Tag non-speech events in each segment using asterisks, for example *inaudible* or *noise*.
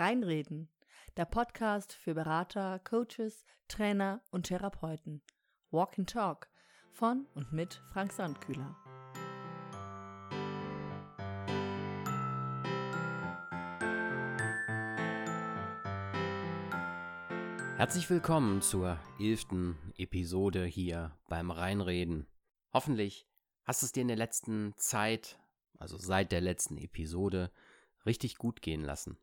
Reinreden, der Podcast für Berater, Coaches, Trainer und Therapeuten. Walk and Talk von und mit Frank Sandkühler. Herzlich willkommen zur elften Episode hier beim Reinreden. Hoffentlich hast es dir in der letzten Zeit, also seit der letzten Episode, richtig gut gehen lassen.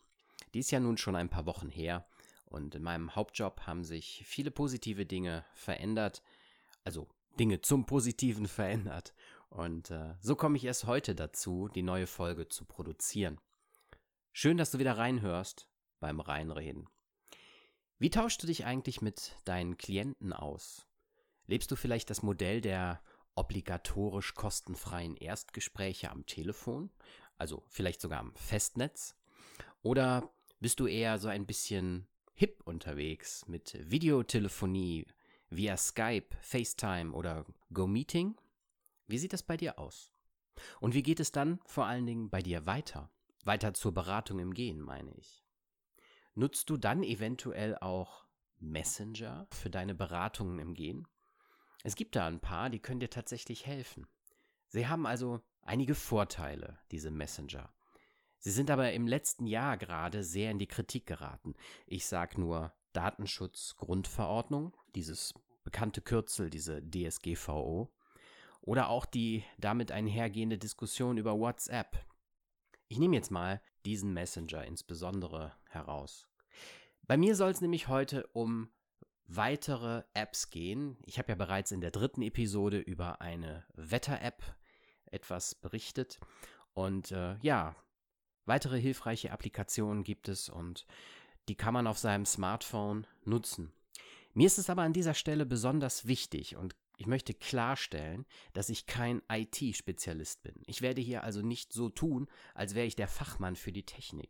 Die ist ja nun schon ein paar Wochen her und in meinem Hauptjob haben sich viele positive Dinge verändert, also Dinge zum Positiven *laughs* verändert. Und äh, so komme ich erst heute dazu, die neue Folge zu produzieren. Schön, dass du wieder reinhörst beim Reinreden. Wie tauschst du dich eigentlich mit deinen Klienten aus? Lebst du vielleicht das Modell der obligatorisch kostenfreien Erstgespräche am Telefon, also vielleicht sogar am Festnetz? Oder bist du eher so ein bisschen hip unterwegs mit Videotelefonie via Skype, FaceTime oder GoMeeting? Wie sieht das bei dir aus? Und wie geht es dann vor allen Dingen bei dir weiter? Weiter zur Beratung im Gehen, meine ich. Nutzt du dann eventuell auch Messenger für deine Beratungen im Gehen? Es gibt da ein paar, die können dir tatsächlich helfen. Sie haben also einige Vorteile, diese Messenger. Sie sind aber im letzten Jahr gerade sehr in die Kritik geraten. Ich sage nur Datenschutzgrundverordnung, dieses bekannte Kürzel, diese DSGVO, oder auch die damit einhergehende Diskussion über WhatsApp. Ich nehme jetzt mal diesen Messenger insbesondere heraus. Bei mir soll es nämlich heute um weitere Apps gehen. Ich habe ja bereits in der dritten Episode über eine Wetter-App etwas berichtet. Und äh, ja, Weitere hilfreiche Applikationen gibt es und die kann man auf seinem Smartphone nutzen. Mir ist es aber an dieser Stelle besonders wichtig und ich möchte klarstellen, dass ich kein IT-Spezialist bin. Ich werde hier also nicht so tun, als wäre ich der Fachmann für die Technik.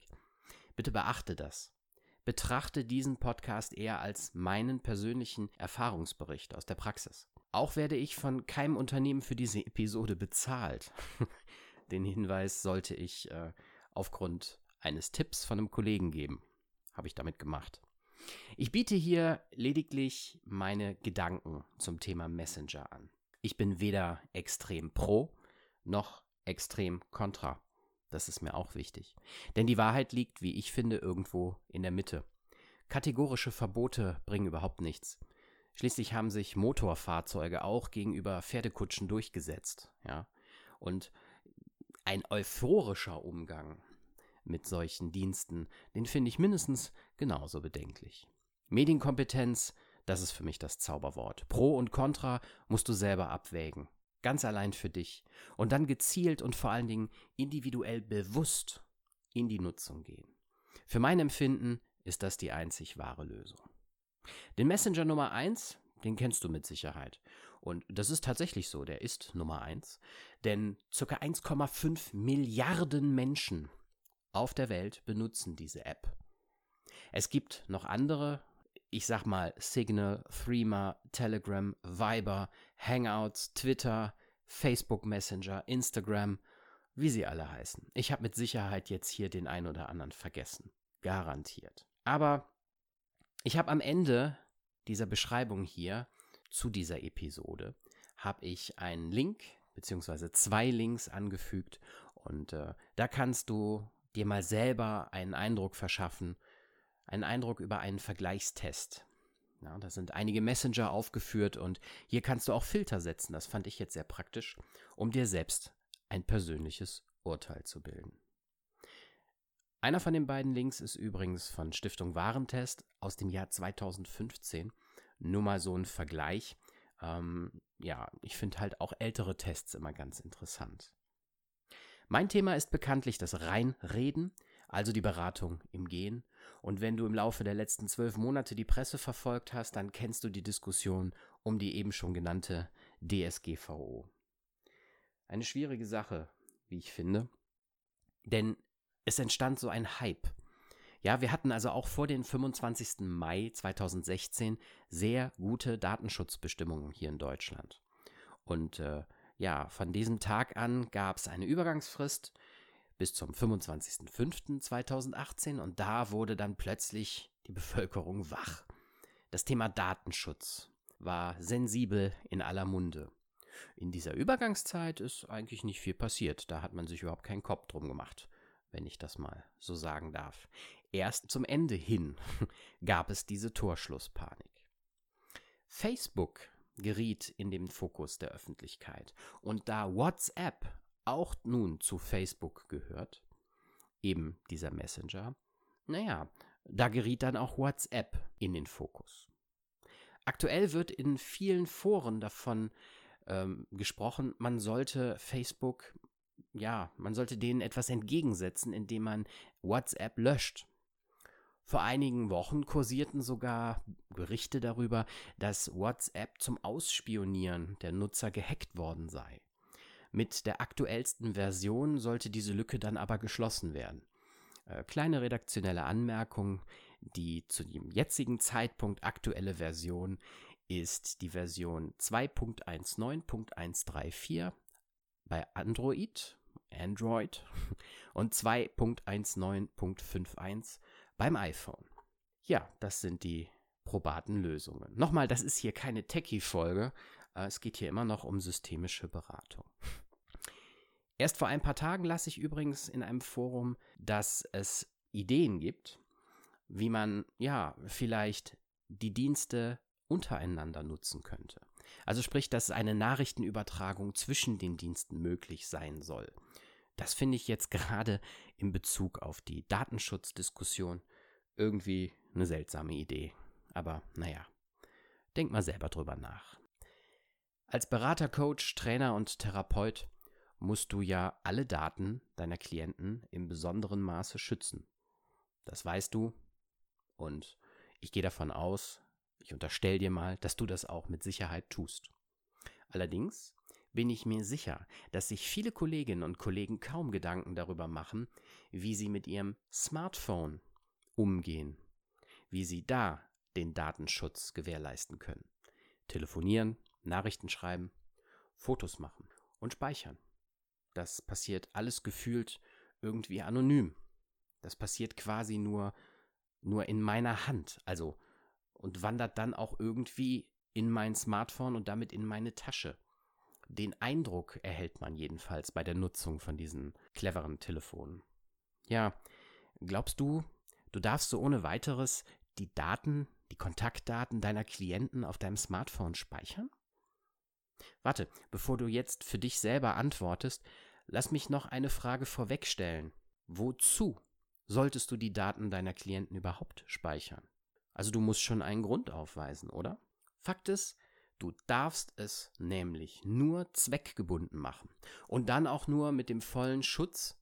Bitte beachte das. Betrachte diesen Podcast eher als meinen persönlichen Erfahrungsbericht aus der Praxis. Auch werde ich von keinem Unternehmen für diese Episode bezahlt. *laughs* Den Hinweis sollte ich äh, aufgrund eines Tipps von einem Kollegen geben. Habe ich damit gemacht. Ich biete hier lediglich meine Gedanken zum Thema Messenger an. Ich bin weder extrem pro noch extrem kontra. Das ist mir auch wichtig. Denn die Wahrheit liegt, wie ich finde, irgendwo in der Mitte. Kategorische Verbote bringen überhaupt nichts. Schließlich haben sich Motorfahrzeuge auch gegenüber Pferdekutschen durchgesetzt, ja. Und ein euphorischer Umgang mit solchen Diensten, den finde ich mindestens genauso bedenklich. Medienkompetenz, das ist für mich das Zauberwort. Pro und Contra musst du selber abwägen. Ganz allein für dich. Und dann gezielt und vor allen Dingen individuell bewusst in die Nutzung gehen. Für mein Empfinden ist das die einzig wahre Lösung. Den Messenger Nummer 1, den kennst du mit Sicherheit. Und das ist tatsächlich so, der ist Nummer 1. Denn ca. 1,5 Milliarden Menschen auf der Welt benutzen diese App. Es gibt noch andere, ich sag mal Signal, Threema, Telegram, Viber, Hangouts, Twitter, Facebook Messenger, Instagram, wie sie alle heißen. Ich habe mit Sicherheit jetzt hier den einen oder anderen vergessen. Garantiert. Aber ich habe am Ende dieser Beschreibung hier zu dieser Episode habe ich einen Link beziehungsweise zwei Links angefügt und äh, da kannst du dir mal selber einen Eindruck verschaffen, einen Eindruck über einen Vergleichstest. Ja, da sind einige Messenger aufgeführt und hier kannst du auch Filter setzen. Das fand ich jetzt sehr praktisch, um dir selbst ein persönliches Urteil zu bilden. Einer von den beiden Links ist übrigens von Stiftung Warentest aus dem Jahr 2015. Nur mal so ein Vergleich. Ähm, ja, ich finde halt auch ältere Tests immer ganz interessant. Mein Thema ist bekanntlich das Reinreden, also die Beratung im Gehen. Und wenn du im Laufe der letzten zwölf Monate die Presse verfolgt hast, dann kennst du die Diskussion um die eben schon genannte DSGVO. Eine schwierige Sache, wie ich finde, denn es entstand so ein Hype. Ja, wir hatten also auch vor dem 25. Mai 2016 sehr gute Datenschutzbestimmungen hier in Deutschland. Und äh, ja, von diesem Tag an gab es eine Übergangsfrist, bis zum 25.05.2018 und da wurde dann plötzlich die Bevölkerung wach. Das Thema Datenschutz war sensibel in aller Munde. In dieser Übergangszeit ist eigentlich nicht viel passiert. Da hat man sich überhaupt keinen Kopf drum gemacht, wenn ich das mal so sagen darf. Erst zum Ende hin *laughs* gab es diese Torschlusspanik. Facebook geriet in den Fokus der Öffentlichkeit. Und da WhatsApp auch nun zu Facebook gehört, eben dieser Messenger, naja, da geriet dann auch WhatsApp in den Fokus. Aktuell wird in vielen Foren davon ähm, gesprochen, man sollte Facebook, ja, man sollte denen etwas entgegensetzen, indem man WhatsApp löscht. Vor einigen Wochen kursierten sogar Berichte darüber, dass WhatsApp zum Ausspionieren der Nutzer gehackt worden sei. Mit der aktuellsten Version sollte diese Lücke dann aber geschlossen werden. Äh, kleine redaktionelle Anmerkung, die zu dem jetzigen Zeitpunkt aktuelle Version ist die Version 2.19.134 bei Android, Android *laughs* und 2.19.51 beim iPhone. Ja, das sind die probaten Lösungen. Nochmal, das ist hier keine Techie-Folge. Äh, es geht hier immer noch um systemische Beratung. Erst vor ein paar Tagen lasse ich übrigens in einem Forum, dass es Ideen gibt, wie man ja vielleicht die Dienste untereinander nutzen könnte. Also sprich, dass eine Nachrichtenübertragung zwischen den Diensten möglich sein soll. Das finde ich jetzt gerade in Bezug auf die Datenschutzdiskussion irgendwie eine seltsame Idee. Aber naja, denk mal selber drüber nach. Als Berater, Coach, Trainer und Therapeut musst du ja alle Daten deiner Klienten im besonderen Maße schützen. Das weißt du und ich gehe davon aus, ich unterstelle dir mal, dass du das auch mit Sicherheit tust. Allerdings bin ich mir sicher, dass sich viele Kolleginnen und Kollegen kaum Gedanken darüber machen, wie sie mit ihrem Smartphone umgehen, wie sie da den Datenschutz gewährleisten können. Telefonieren, Nachrichten schreiben, Fotos machen und speichern. Das passiert alles gefühlt irgendwie anonym. Das passiert quasi nur nur in meiner Hand, also und wandert dann auch irgendwie in mein Smartphone und damit in meine Tasche. Den Eindruck erhält man jedenfalls bei der Nutzung von diesen cleveren Telefonen. Ja, glaubst du, du darfst so ohne weiteres die Daten, die Kontaktdaten deiner Klienten auf deinem Smartphone speichern? Warte, bevor du jetzt für dich selber antwortest, lass mich noch eine Frage vorwegstellen. Wozu solltest du die Daten deiner Klienten überhaupt speichern? Also du musst schon einen Grund aufweisen, oder? Fakt ist, du darfst es nämlich nur zweckgebunden machen und dann auch nur mit dem vollen Schutz,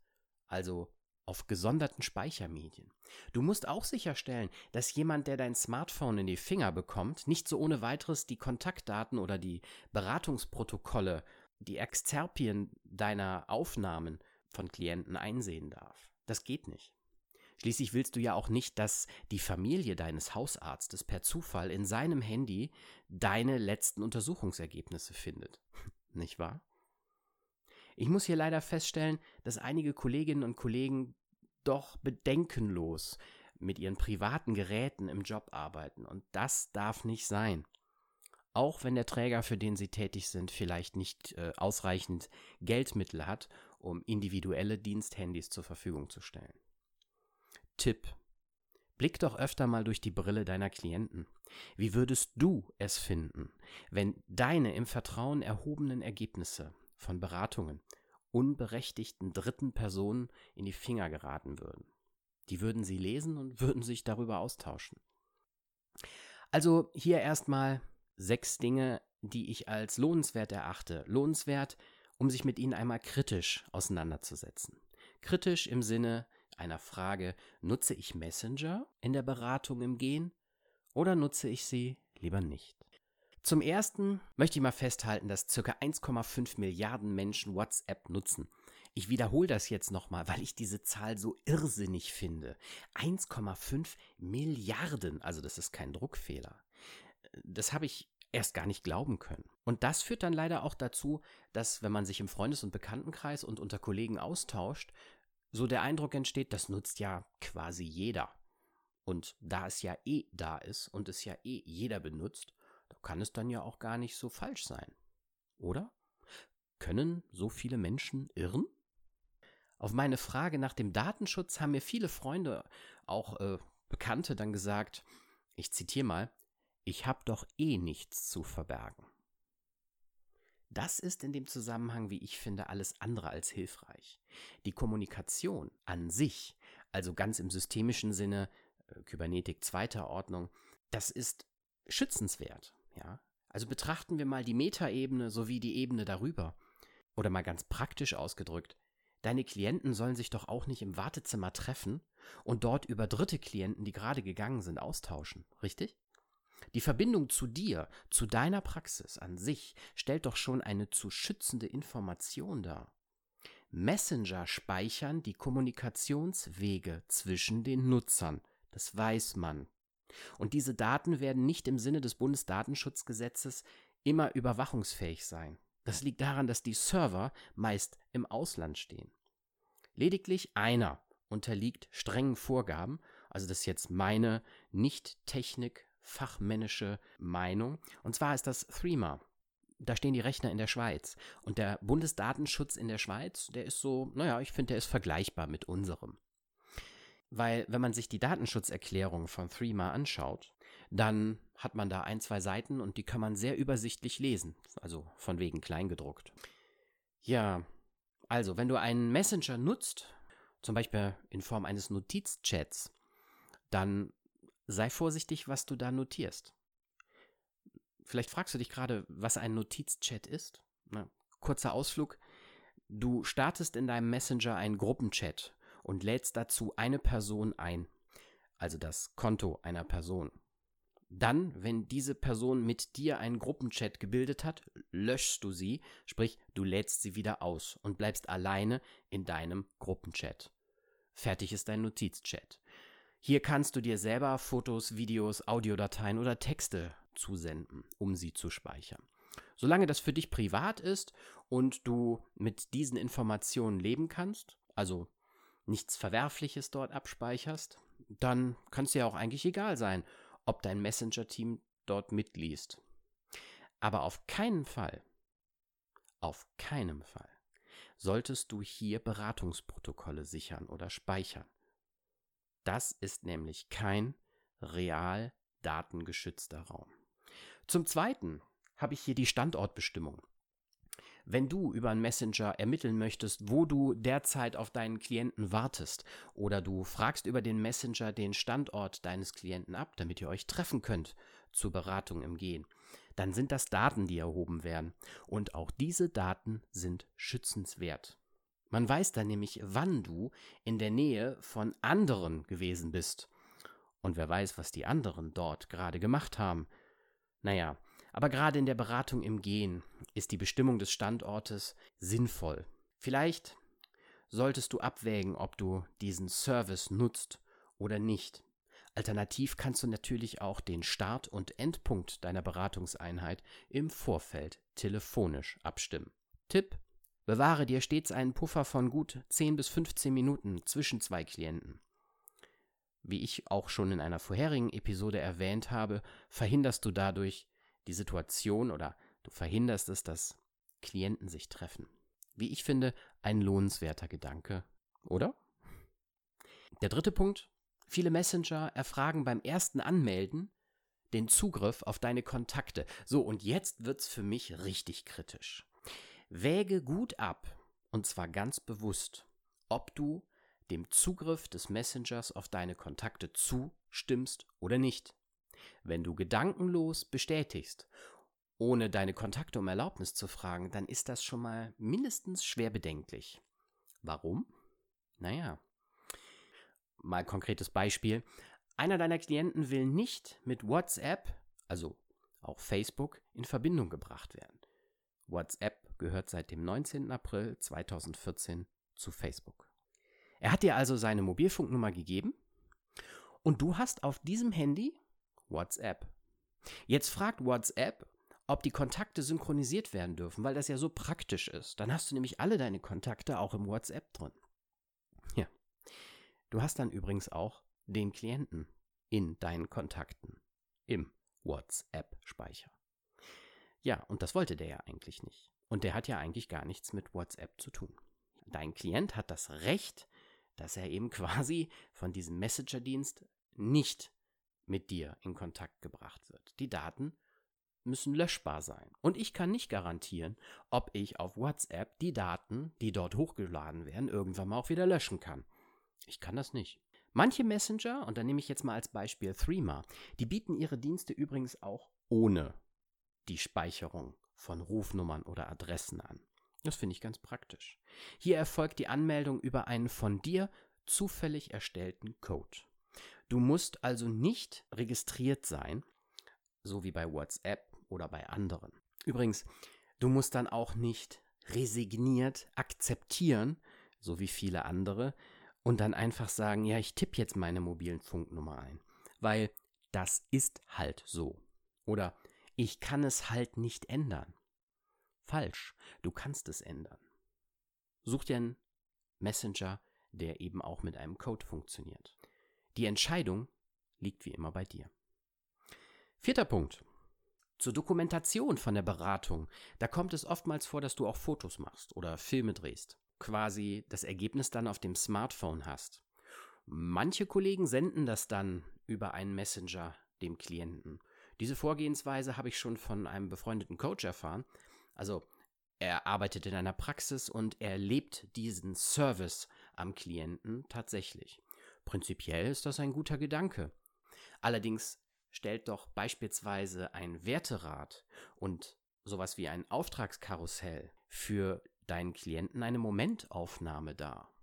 also auf gesonderten Speichermedien. Du musst auch sicherstellen, dass jemand, der dein Smartphone in die Finger bekommt, nicht so ohne weiteres die Kontaktdaten oder die Beratungsprotokolle, die Exzerpien deiner Aufnahmen von Klienten einsehen darf. Das geht nicht. Schließlich willst du ja auch nicht, dass die Familie deines Hausarztes per Zufall in seinem Handy deine letzten Untersuchungsergebnisse findet. *laughs* Nicht wahr? Ich muss hier leider feststellen, dass einige Kolleginnen und Kollegen doch bedenkenlos mit ihren privaten Geräten im Job arbeiten. Und das darf nicht sein. Auch wenn der Träger, für den sie tätig sind, vielleicht nicht äh, ausreichend Geldmittel hat, um individuelle Diensthandys zur Verfügung zu stellen. Tipp. Blick doch öfter mal durch die Brille deiner Klienten. Wie würdest du es finden, wenn deine im Vertrauen erhobenen Ergebnisse von Beratungen unberechtigten dritten Personen in die Finger geraten würden? Die würden sie lesen und *laughs* würden sich darüber austauschen. Also hier erstmal sechs Dinge, die ich als lohnenswert erachte. Lohnenswert, um sich mit ihnen einmal kritisch auseinanderzusetzen. Kritisch im Sinne, einer Frage, nutze ich Messenger in der Beratung im Gehen oder nutze ich sie lieber nicht? Zum ersten möchte ich mal festhalten, dass ca. 1,5 Milliarden Menschen WhatsApp nutzen. Ich wiederhole das jetzt nochmal, weil ich diese Zahl so irrsinnig finde. 1,5 Milliarden, also das ist kein Druckfehler. Das habe ich erst gar nicht glauben können. Und das führt dann leider auch dazu, dass wenn man sich im Freundes- und Bekanntenkreis und unter Kollegen austauscht, so der Eindruck entsteht, das nutzt ja quasi jeder. Und da es ja eh da ist und es ja eh jeder benutzt, da kann es dann ja auch gar nicht so falsch sein. Oder? Können so viele Menschen irren? Auf meine Frage nach dem Datenschutz haben mir viele Freunde, auch äh, Bekannte, dann gesagt, ich zitiere mal, ich habe doch eh nichts zu verbergen. Das ist in dem Zusammenhang, wie ich finde, alles andere als hilfreich. Die Kommunikation an sich, also ganz im systemischen Sinne, äh, Kybernetik zweiter Ordnung, das ist schützenswert, ja. Also betrachten wir mal die Metaebene sowie die Ebene darüber. Oder mal ganz praktisch ausgedrückt, deine Klienten sollen sich doch auch nicht im Wartezimmer treffen und dort über dritte Klienten, die gerade gegangen sind, austauschen, richtig? Die Verbindung zu dir, zu deiner Praxis an sich, stellt doch schon eine zu schützende Information dar. Messenger speichern die Kommunikationswege zwischen den Nutzern. Das weiß man. Und diese Daten werden nicht im Sinne des Bundesdatenschutzgesetzes immer überwachungsfähig sein. Das liegt daran, dass die Server meist im Ausland stehen. Lediglich einer unterliegt strengen Vorgaben, also das ist jetzt meine nicht Technik fachmännische Meinung. Und zwar ist das Threema. Da stehen die Rechner in der Schweiz. Und der Bundesdatenschutz in der Schweiz, der ist so, naja, ich finde, der ist vergleichbar mit unserem. Weil, wenn man sich die Datenschutzerklärung von Threema anschaut, dann hat man da ein, zwei Seiten und die kann man sehr übersichtlich lesen. Also von wegen kleingedruckt. Ja, also, wenn du einen Messenger nutzt, zum Beispiel in Form eines Notizchats, dann sei vorsichtig, was du da notierst. Vielleicht fragst du dich gerade, was ein Notizchat ist. Na, kurzer Ausflug. Du startest in deinem Messenger einen Gruppenchat und lädst dazu eine Person ein, also das Konto einer Person. Dann, wenn diese Person mit dir einen Gruppenchat gebildet hat, löschst du sie, sprich du lädst sie wieder aus und bleibst alleine in deinem Gruppenchat. Fertig ist dein Notizchat. Hier kannst du dir selber Fotos, Videos, Audiodateien oder Texte zusenden, um sie zu speichern. Solange das für dich privat ist und du mit diesen Informationen leben kannst, also nichts Verwerfliches dort abspeicherst, dann kann es dir auch eigentlich egal sein, ob dein Messenger-Team dort mitliest. Aber auf keinen Fall, auf keinem Fall solltest du hier Beratungsprotokolle sichern oder speichern. Das ist nämlich kein real datengeschützter Raum. Zum Zweiten habe ich hier die Standortbestimmung. Wenn du über einen Messenger ermitteln möchtest, wo du derzeit auf deinen Klienten wartest, oder du fragst über den Messenger den Standort deines Klienten ab, damit ihr euch treffen könnt zur Beratung im Gehen, dann sind das Daten, die erhoben werden. Und auch diese Daten sind schützenswert. Man weiß dann nämlich, wann du in der Nähe von anderen gewesen bist. Und wer weiß, was die anderen dort gerade gemacht haben. Naja, aber gerade in der Beratung im Gehen ist die Bestimmung des Standortes sinnvoll. Vielleicht solltest du abwägen, ob du diesen Service nutzt oder nicht. Alternativ kannst du natürlich auch den Start- und Endpunkt deiner Beratungseinheit im Vorfeld telefonisch abstimmen. Tipp Bewahre dir stets einen Puffer von gut 10 bis 15 Minuten zwischen zwei Klienten. Wie ich auch schon in einer vorherigen Episode erwähnt habe, verhinderst du dadurch die Situation oder du verhinderst es, dass Klienten sich treffen. Wie ich finde, ein lohnenswerter Gedanke, oder? Der dritte Punkt. Viele Messenger erfragen beim ersten Anmelden den Zugriff auf deine Kontakte. So, und jetzt wird's für mich richtig kritisch. Wäge gut ab, und zwar ganz bewusst, ob du dem Zugriff des Messengers auf deine Kontakte zustimmst oder nicht. Wenn du gedankenlos bestätigst, ohne deine Kontakte um Erlaubnis zu fragen, dann ist das schon mal mindestens schwer bedenklich. Warum? Naja, mal konkretes Beispiel. Einer deiner Klienten will nicht mit WhatsApp, also auch Facebook, in Verbindung gebracht werden. WhatsApp gehört seit dem 19. April 2014 zu Facebook. Er hat dir also seine Mobilfunknummer gegeben und du hast auf diesem Handy WhatsApp. Jetzt fragt WhatsApp, ob die Kontakte synchronisiert werden dürfen, weil das ja so praktisch ist. Dann hast du nämlich alle deine Kontakte auch im WhatsApp drin. Ja. Du hast dann übrigens auch den Klienten in deinen Kontakten im WhatsApp-Speicher. Ja, und das wollte der ja eigentlich nicht. Und der hat ja eigentlich gar nichts mit WhatsApp zu tun. Dein Klient hat das Recht, dass er eben *laughs* quasi von diesem Messenger-Dienst nicht mit dir in Kontakt gebracht wird. Die Daten müssen löschbar sein. Und ich kann nicht garantieren, ob ich auf WhatsApp die Daten, die dort hochgeladen werden, irgendwann mal auch wieder löschen kann. Ich kann das nicht. Manche Messenger, und da nehme ich jetzt mal als Beispiel Threema, die bieten ihre Dienste übrigens auch ohne die Speicherung von Rufnummern oder Adressen an. Das finde ich ganz praktisch. Hier erfolgt die Anmeldung über einen von dir zufällig erstellten Code. Du musst also nicht registriert sein, so wie bei WhatsApp oder bei anderen. Übrigens, du musst dann auch nicht resigniert akzeptieren, so wie viele andere, und dann einfach sagen, ja, ich tippe jetzt meine mobilen Funknummer ein, weil das ist halt so. Oder ich kann es halt nicht ändern. Falsch, du kannst es ändern. Such dir einen Messenger, der eben auch mit einem Code funktioniert. Die Entscheidung liegt wie immer bei dir. Vierter Punkt. Zur Dokumentation von der Beratung, da kommt es oftmals vor, dass du auch Fotos machst oder Filme drehst, quasi das Ergebnis dann auf dem Smartphone hast. Manche Kollegen senden das dann über einen Messenger dem Klienten. Diese Vorgehensweise habe ich schon von einem befreundeten Coach erfahren. Also er arbeitet in einer Praxis und er lebt diesen Service am Klienten tatsächlich. Prinzipiell ist das ein guter Gedanke. Allerdings stellt doch beispielsweise ein Werterad und sowas wie ein Auftragskarussell für deinen Klienten eine Momentaufnahme dar.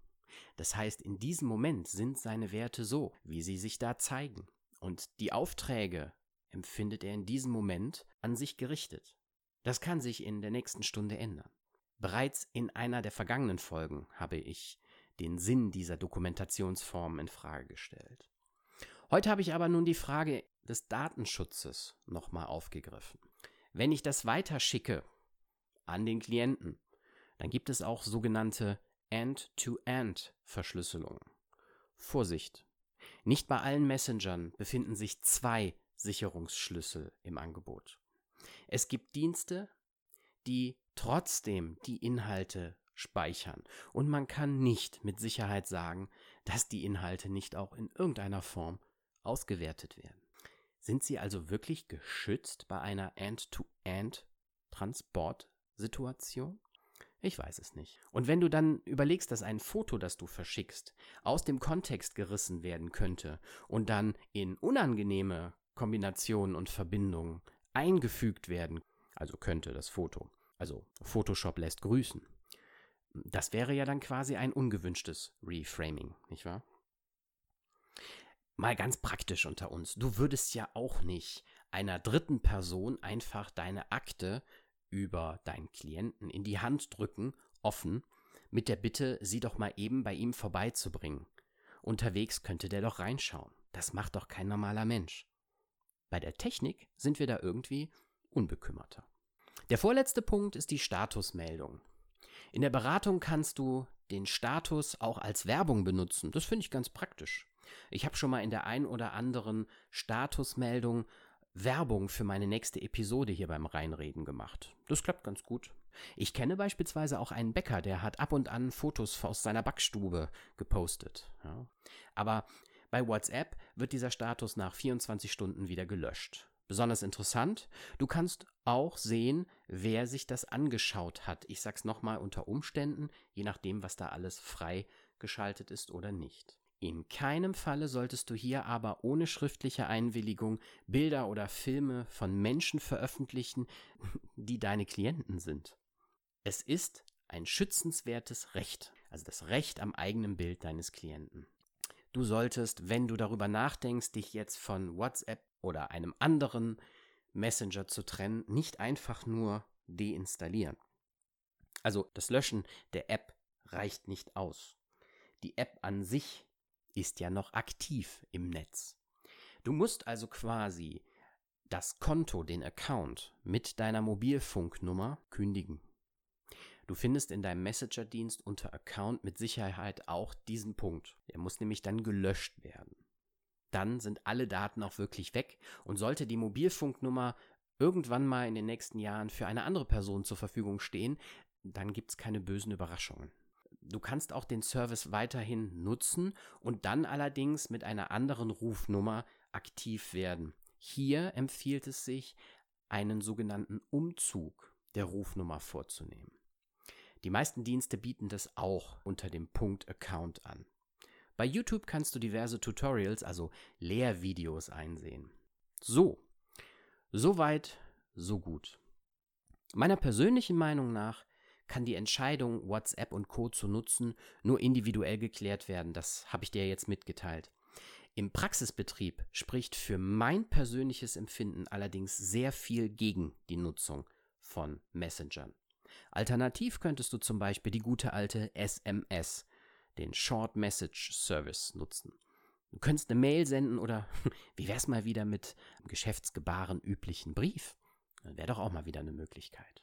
Das heißt, in diesem Moment sind seine Werte so, wie sie sich da zeigen. Und die Aufträge empfindet er in diesem Moment an sich gerichtet. Das kann sich in der nächsten Stunde ändern. Bereits in einer der vergangenen Folgen habe ich den Sinn dieser Dokumentationsform in Frage gestellt. Heute habe ich aber nun die Frage des Datenschutzes nochmal aufgegriffen. Wenn ich das weiterschicke an den Klienten, dann gibt es auch sogenannte End-to-End-Verschlüsselung. Vorsicht! Nicht bei allen Messengern befinden sich zwei Sicherungsschlüssel im Angebot. Es gibt Dienste, die trotzdem die Inhalte speichern. Und man kann nicht mit Sicherheit sagen, dass die Inhalte nicht auch in irgendeiner Form ausgewertet werden. Sind sie also wirklich geschützt bei einer End-to-End-Transportsituation? Ich weiß es nicht. Und wenn du dann überlegst, dass ein Foto, das du verschickst, aus dem Kontext gerissen werden könnte und dann in unangenehme Kombinationen und Verbindungen eingefügt werden, also könnte das Foto, also Photoshop lässt grüßen, das wäre ja dann quasi ein ungewünschtes Reframing, nicht wahr? Mal ganz praktisch unter uns. Du würdest ja auch nicht einer dritten Person einfach deine Akte über deinen Klienten in die Hand drücken, offen, mit der Bitte, sie doch mal eben bei ihm vorbeizubringen. Unterwegs könnte der doch reinschauen. Das macht doch kein normaler Mensch. Bei der Technik sind wir da irgendwie unbekümmerter. Der vorletzte Punkt ist die Statusmeldung. In der Beratung kannst du den Status auch als Werbung benutzen. Das finde ich ganz praktisch. Ich habe schon mal in der ein oder anderen Statusmeldung Werbung für meine nächste Episode hier beim Reinreden gemacht. Das klappt ganz gut. Ich kenne beispielsweise auch einen Bäcker, der hat ab und an Fotos aus seiner Backstube gepostet. Ja. Aber bei WhatsApp wird dieser Status nach 24 Stunden wieder gelöscht. Besonders interessant, du kannst auch sehen, wer sich das angeschaut hat. Ich sag's nochmal unter Umständen, je nachdem, was da alles freigeschaltet ist oder nicht. In keinem Falle solltest du hier aber ohne schriftliche Einwilligung Bilder oder Filme von Menschen veröffentlichen, *laughs* die deine Klienten sind. Es ist ein schützenswertes Recht, also das Recht am eigenen Bild deines Klienten. Du solltest, wenn du darüber nachdenkst, dich jetzt von WhatsApp oder einem anderen Messenger zu trennen, nicht einfach nur deinstallieren. Also das Löschen der App reicht nicht aus. Die App an sich ist ja noch aktiv im Netz. Du musst also quasi das Konto, den Account mit deiner Mobilfunknummer kündigen. Du findest in deinem Messenger-Dienst unter Account mit Sicherheit auch diesen Punkt. Der muss nämlich dann gelöscht werden. Dann sind alle Daten auch wirklich weg und sollte die Mobilfunknummer irgendwann mal in den nächsten Jahren für eine andere Person zur Verfügung stehen, dann gibt es keine bösen Überraschungen. Du kannst auch den Service weiterhin nutzen und dann allerdings mit einer anderen Rufnummer aktiv werden. Hier empfiehlt es sich, einen sogenannten Umzug der Rufnummer vorzunehmen. Die meisten Dienste bieten das auch unter dem Punkt Account an. Bei YouTube kannst du diverse Tutorials, also Lehrvideos einsehen. So, soweit, so gut. Meiner persönlichen Meinung nach kann die Entscheidung, WhatsApp und Co zu nutzen, nur individuell geklärt werden. Das habe ich dir jetzt mitgeteilt. Im Praxisbetrieb spricht für mein persönliches Empfinden allerdings sehr viel gegen die Nutzung von Messengern. Alternativ könntest du zum Beispiel die gute alte SMS, den Short Message Service, nutzen. Du könntest eine Mail senden oder *laughs* wie wär's mal wieder mit einem geschäftsgebaren üblichen Brief? Wäre doch auch mal wieder eine Möglichkeit.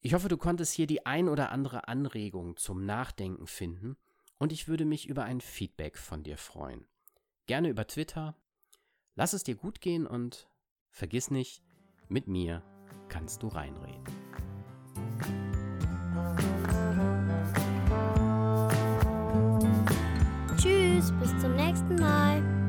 Ich hoffe, du konntest hier die ein oder andere Anregung zum Nachdenken finden und ich würde mich über ein Feedback von dir freuen. Gerne über Twitter. Lass es dir gut gehen und vergiss nicht, mit mir kannst du reinreden. Tschüss, bis zum nächsten Mal.